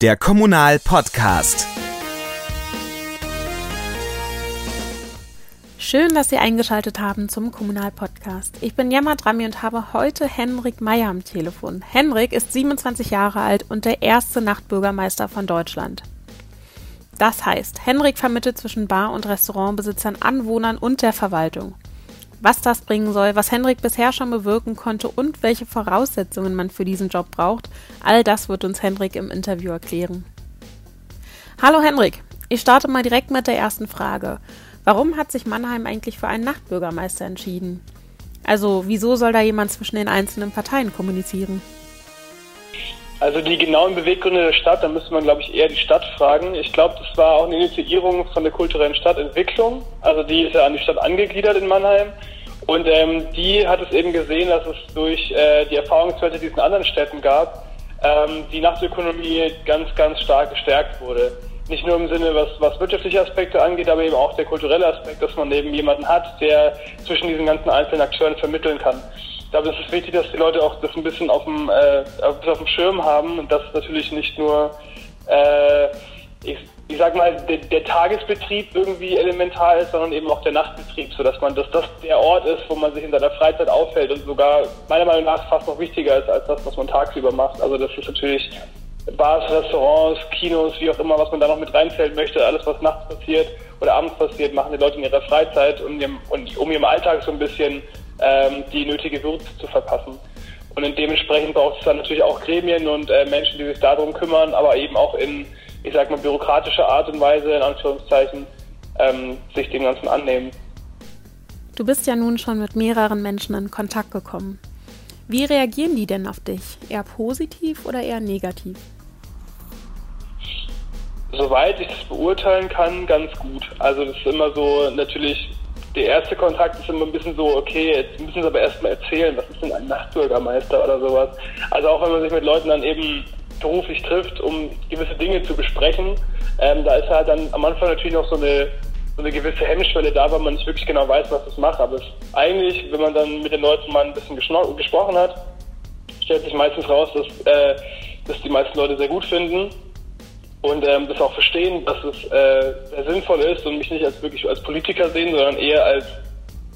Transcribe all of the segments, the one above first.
Der Kommunal Podcast. Schön, dass Sie eingeschaltet haben zum Kommunal Podcast. Ich bin Jammer Drami und habe heute Henrik Meyer am Telefon. Henrik ist 27 Jahre alt und der erste Nachtbürgermeister von Deutschland. Das heißt, Henrik vermittelt zwischen Bar- und Restaurantbesitzern, Anwohnern und der Verwaltung. Was das bringen soll, was Henrik bisher schon bewirken konnte und welche Voraussetzungen man für diesen Job braucht, all das wird uns Henrik im Interview erklären. Hallo Henrik, ich starte mal direkt mit der ersten Frage. Warum hat sich Mannheim eigentlich für einen Nachtbürgermeister entschieden? Also, wieso soll da jemand zwischen den einzelnen Parteien kommunizieren? Also die genauen Beweggründe der Stadt, da müsste man, glaube ich, eher die Stadt fragen. Ich glaube, das war auch eine Initiierung von der kulturellen Stadtentwicklung. Also die ist ja an die Stadt angegliedert in Mannheim. Und ähm, die hat es eben gesehen, dass es durch äh, die Erfahrungswerte, die es in anderen Städten gab, ähm, die Nachtökonomie ganz, ganz stark gestärkt wurde. Nicht nur im Sinne, was, was wirtschaftliche Aspekte angeht, aber eben auch der kulturelle Aspekt, dass man eben jemanden hat, der zwischen diesen ganzen einzelnen Akteuren vermitteln kann ich glaube, es ist wichtig, dass die Leute auch das ein bisschen auf dem, äh, auf dem Schirm haben und dass natürlich nicht nur, äh, ich, ich sag mal, der, der, Tagesbetrieb irgendwie elementar ist, sondern eben auch der Nachtbetrieb, sodass man, dass das der Ort ist, wo man sich in seiner Freizeit aufhält und sogar meiner Meinung nach fast noch wichtiger ist als das, was man tagsüber macht. Also das ist natürlich Bars, Restaurants, Kinos, wie auch immer, was man da noch mit reinzählen möchte, alles was nachts passiert oder abends passiert, machen die Leute in ihrer Freizeit, um ihrem, um ihrem Alltag so ein bisschen ähm, die nötige Würze zu verpassen. Und dementsprechend braucht es dann natürlich auch Gremien und äh, Menschen, die sich darum kümmern, aber eben auch in, ich sag mal, bürokratischer Art und Weise, in Anführungszeichen, ähm, sich dem Ganzen annehmen. Du bist ja nun schon mit mehreren Menschen in Kontakt gekommen. Wie reagieren die denn auf dich? Eher positiv oder eher negativ? Soweit ich das beurteilen kann, ganz gut. Also das ist immer so natürlich der erste Kontakt ist immer ein bisschen so, okay, jetzt müssen sie aber erstmal erzählen, was ist denn ein Nachtbürgermeister oder sowas. Also auch wenn man sich mit Leuten dann eben beruflich trifft, um gewisse Dinge zu besprechen, ähm, da ist halt dann am Anfang natürlich noch so eine, so eine gewisse Hemmschwelle da, weil man nicht wirklich genau weiß, was das macht. Aber es, eigentlich, wenn man dann mit den Leuten mal ein bisschen gesprochen hat, stellt sich meistens raus, dass, äh, dass die meisten Leute sehr gut finden und ähm, das auch verstehen, dass es äh, sehr sinnvoll ist und mich nicht als wirklich als Politiker sehen, sondern eher als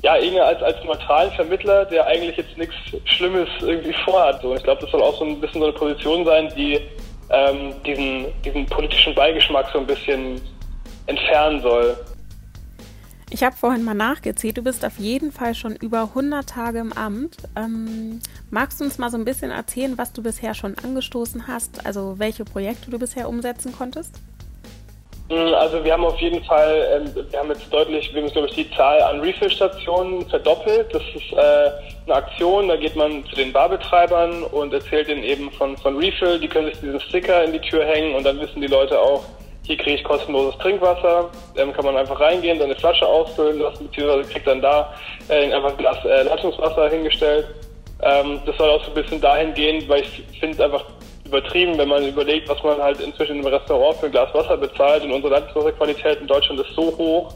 ja, eher als, als neutralen Vermittler, der eigentlich jetzt nichts Schlimmes irgendwie vorhat. So, ich glaube, das soll auch so ein bisschen so eine Position sein, die ähm, diesen, diesen politischen Beigeschmack so ein bisschen entfernen soll. Ich habe vorhin mal nachgezählt, du bist auf jeden Fall schon über 100 Tage im Amt. Ähm, magst du uns mal so ein bisschen erzählen, was du bisher schon angestoßen hast, also welche Projekte du bisher umsetzen konntest? Mm, also wir haben auf jeden Fall, ähm, wir haben jetzt deutlich, wir haben glaube ich die Zahl an Refill-Stationen verdoppelt. Das ist äh, eine Aktion, da geht man zu den Barbetreibern und erzählt ihnen eben von, von Refill. Die können sich diesen Sticker in die Tür hängen und dann wissen die Leute auch, hier kriege ich kostenloses Trinkwasser, ähm, kann man einfach reingehen, seine Flasche ausfüllen lassen, beziehungsweise kriegt dann da äh, einfach ein Glas äh, Leitungswasser hingestellt. Ähm, das soll auch so ein bisschen dahin gehen, weil ich finde es einfach übertrieben, wenn man überlegt, was man halt inzwischen im Restaurant für ein Glas Wasser bezahlt und unsere Leitungswasserqualität in Deutschland ist so hoch,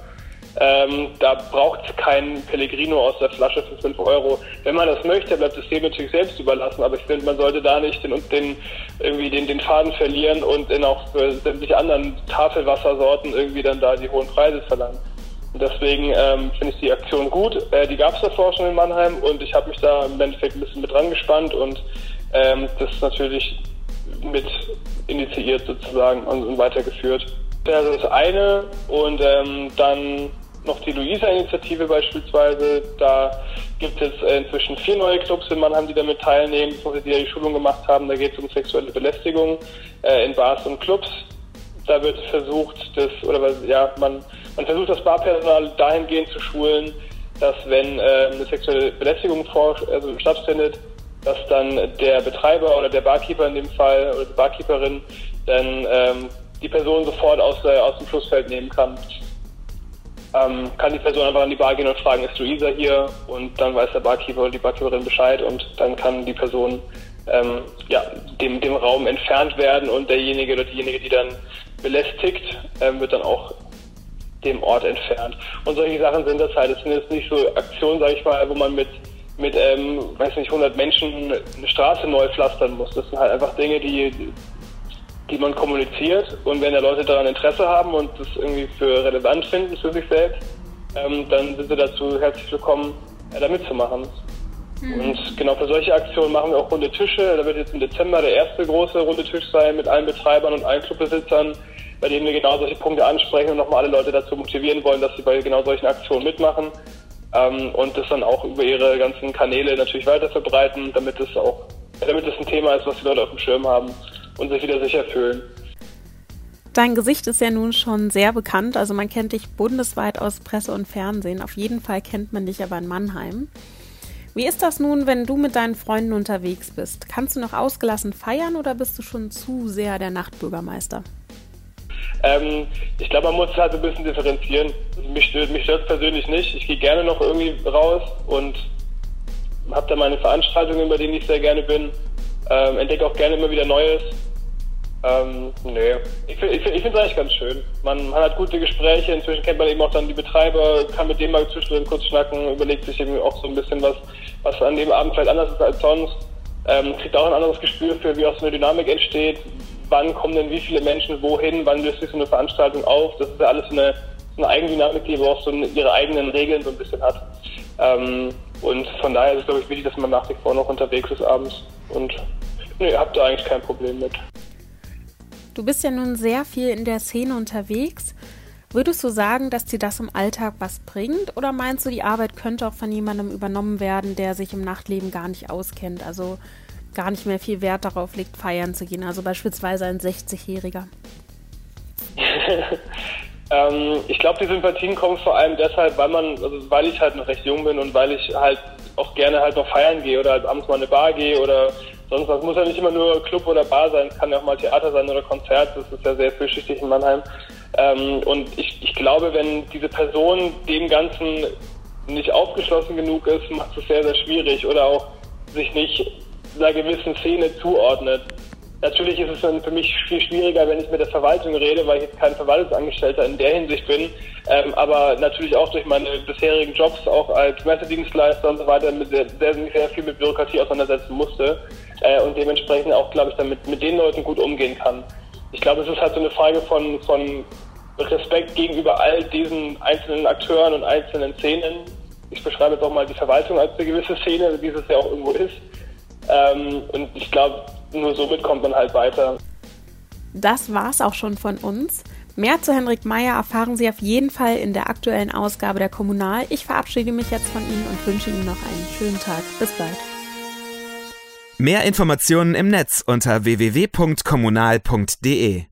ähm, da braucht es kein Pellegrino aus der Flasche für 5 Euro. Wenn man das möchte, bleibt es dem natürlich selbst überlassen, aber ich finde, man sollte da nicht den, den, irgendwie den, den Faden verlieren und in auch für sämtliche anderen Tafelwassersorten irgendwie dann da die hohen Preise verlangen. Und deswegen ähm, finde ich die Aktion gut. Äh, die gab es davor schon in Mannheim und ich habe mich da im Endeffekt ein bisschen mit dran gespannt und ähm, das natürlich mit initiiert sozusagen und, und weitergeführt. Das eine und ähm, dann noch die Luisa-Initiative beispielsweise. Da gibt es inzwischen vier neue Clubs in Mannheim, die damit teilnehmen, die die Schulung gemacht haben. Da geht es um sexuelle Belästigung äh, in Bars und Clubs. Da wird versucht, das, oder ja, man, man versucht das Barpersonal dahingehend zu schulen, dass wenn äh, eine sexuelle Belästigung vor, also stattfindet, dass dann der Betreiber oder der Barkeeper in dem Fall oder die Barkeeperin dann ähm, die Person sofort aus, äh, aus dem Flussfeld nehmen kann ähm, kann die Person einfach an die Bar gehen und fragen, ist Luisa hier? Und dann weiß der Barkeeper oder die Barkeeperin Bescheid und dann kann die Person ähm, ja, dem, dem Raum entfernt werden und derjenige oder diejenige, die dann belästigt, ähm, wird dann auch dem Ort entfernt. Und solche Sachen sind das halt. Es sind jetzt nicht so Aktionen, sage ich mal, wo man mit mit, ähm, weiß nicht, 100 Menschen eine Straße neu pflastern muss. Das sind halt einfach Dinge, die die man kommuniziert. Und wenn da Leute daran Interesse haben und das irgendwie für relevant finden für sich selbst, ähm, dann sind sie dazu herzlich willkommen, äh, da mitzumachen. Mhm. Und genau für solche Aktionen machen wir auch runde Tische. Da wird jetzt im Dezember der erste große runde Tisch sein mit allen Betreibern und allen Clubbesitzern, bei denen wir genau solche Punkte ansprechen und nochmal alle Leute dazu motivieren wollen, dass sie bei genau solchen Aktionen mitmachen. Ähm, und das dann auch über ihre ganzen Kanäle natürlich weiter verbreiten, damit es auch, damit es ein Thema ist, was die Leute auf dem Schirm haben und sich wieder sicher fühlen. Dein Gesicht ist ja nun schon sehr bekannt, also man kennt dich bundesweit aus Presse und Fernsehen. Auf jeden Fall kennt man dich aber in Mannheim. Wie ist das nun, wenn du mit deinen Freunden unterwegs bist? Kannst du noch ausgelassen feiern oder bist du schon zu sehr der Nachtbürgermeister? Ähm, ich glaube, man muss halt ein bisschen differenzieren. Mich stört mich stört persönlich nicht. Ich gehe gerne noch irgendwie raus und habe da meine Veranstaltungen, bei denen ich sehr gerne bin. Ähm, entdecke auch gerne immer wieder Neues. Ähm, nee, ich, ich, ich finde es eigentlich ganz schön. Man, man, hat gute Gespräche, inzwischen kennt man eben auch dann die Betreiber, kann mit denen mal zwischendrin kurz schnacken, überlegt sich eben auch so ein bisschen was, was an dem Abend vielleicht anders ist als sonst. Ähm, kriegt auch ein anderes Gespür für, wie auch so eine Dynamik entsteht, wann kommen denn wie viele Menschen wohin, wann löst sich so eine Veranstaltung auf. Das ist ja alles eine, eine Eigendynamik, die aber auch so ihre eigenen Regeln so ein bisschen hat. Ähm, und von daher ist es, glaube ich, wichtig, dass man nach wie vor noch unterwegs ist abends. Und nee, habt da eigentlich kein Problem mit. Du bist ja nun sehr viel in der Szene unterwegs. Würdest du sagen, dass dir das im Alltag was bringt? Oder meinst du, die Arbeit könnte auch von jemandem übernommen werden, der sich im Nachtleben gar nicht auskennt? Also gar nicht mehr viel Wert darauf legt, feiern zu gehen. Also beispielsweise ein 60-Jähriger. ähm, ich glaube, die Sympathien kommen vor allem deshalb, weil man, also weil ich halt noch recht jung bin und weil ich halt auch gerne halt noch feiern gehe oder halt abends mal in eine Bar gehe oder sonst was. Muss ja nicht immer nur Club oder Bar sein, es kann ja auch mal Theater sein oder Konzert, das ist ja sehr vielschichtig in Mannheim. Ähm, und ich, ich glaube, wenn diese Person dem Ganzen nicht aufgeschlossen genug ist, macht es sehr, sehr schwierig oder auch sich nicht einer gewissen Szene zuordnet. Natürlich ist es dann für mich viel schwieriger, wenn ich mit der Verwaltung rede, weil ich jetzt kein Verwaltungsangestellter in der Hinsicht bin, ähm, aber natürlich auch durch meine bisherigen Jobs, auch als Messedienstleister und so weiter, mit sehr, sehr, sehr viel mit Bürokratie auseinandersetzen musste äh, und dementsprechend auch, glaube ich, damit mit den Leuten gut umgehen kann. Ich glaube, es ist halt so eine Frage von, von Respekt gegenüber all diesen einzelnen Akteuren und einzelnen Szenen. Ich beschreibe jetzt auch mal die Verwaltung als eine gewisse Szene, wie es ja auch irgendwo ist. Ähm, und ich glaube, nur somit kommt man halt weiter. Das war's auch schon von uns. Mehr zu Henrik Meyer erfahren Sie auf jeden Fall in der aktuellen Ausgabe der Kommunal. Ich verabschiede mich jetzt von Ihnen und wünsche Ihnen noch einen schönen Tag. Bis bald. Mehr Informationen im Netz unter www.kommunal.de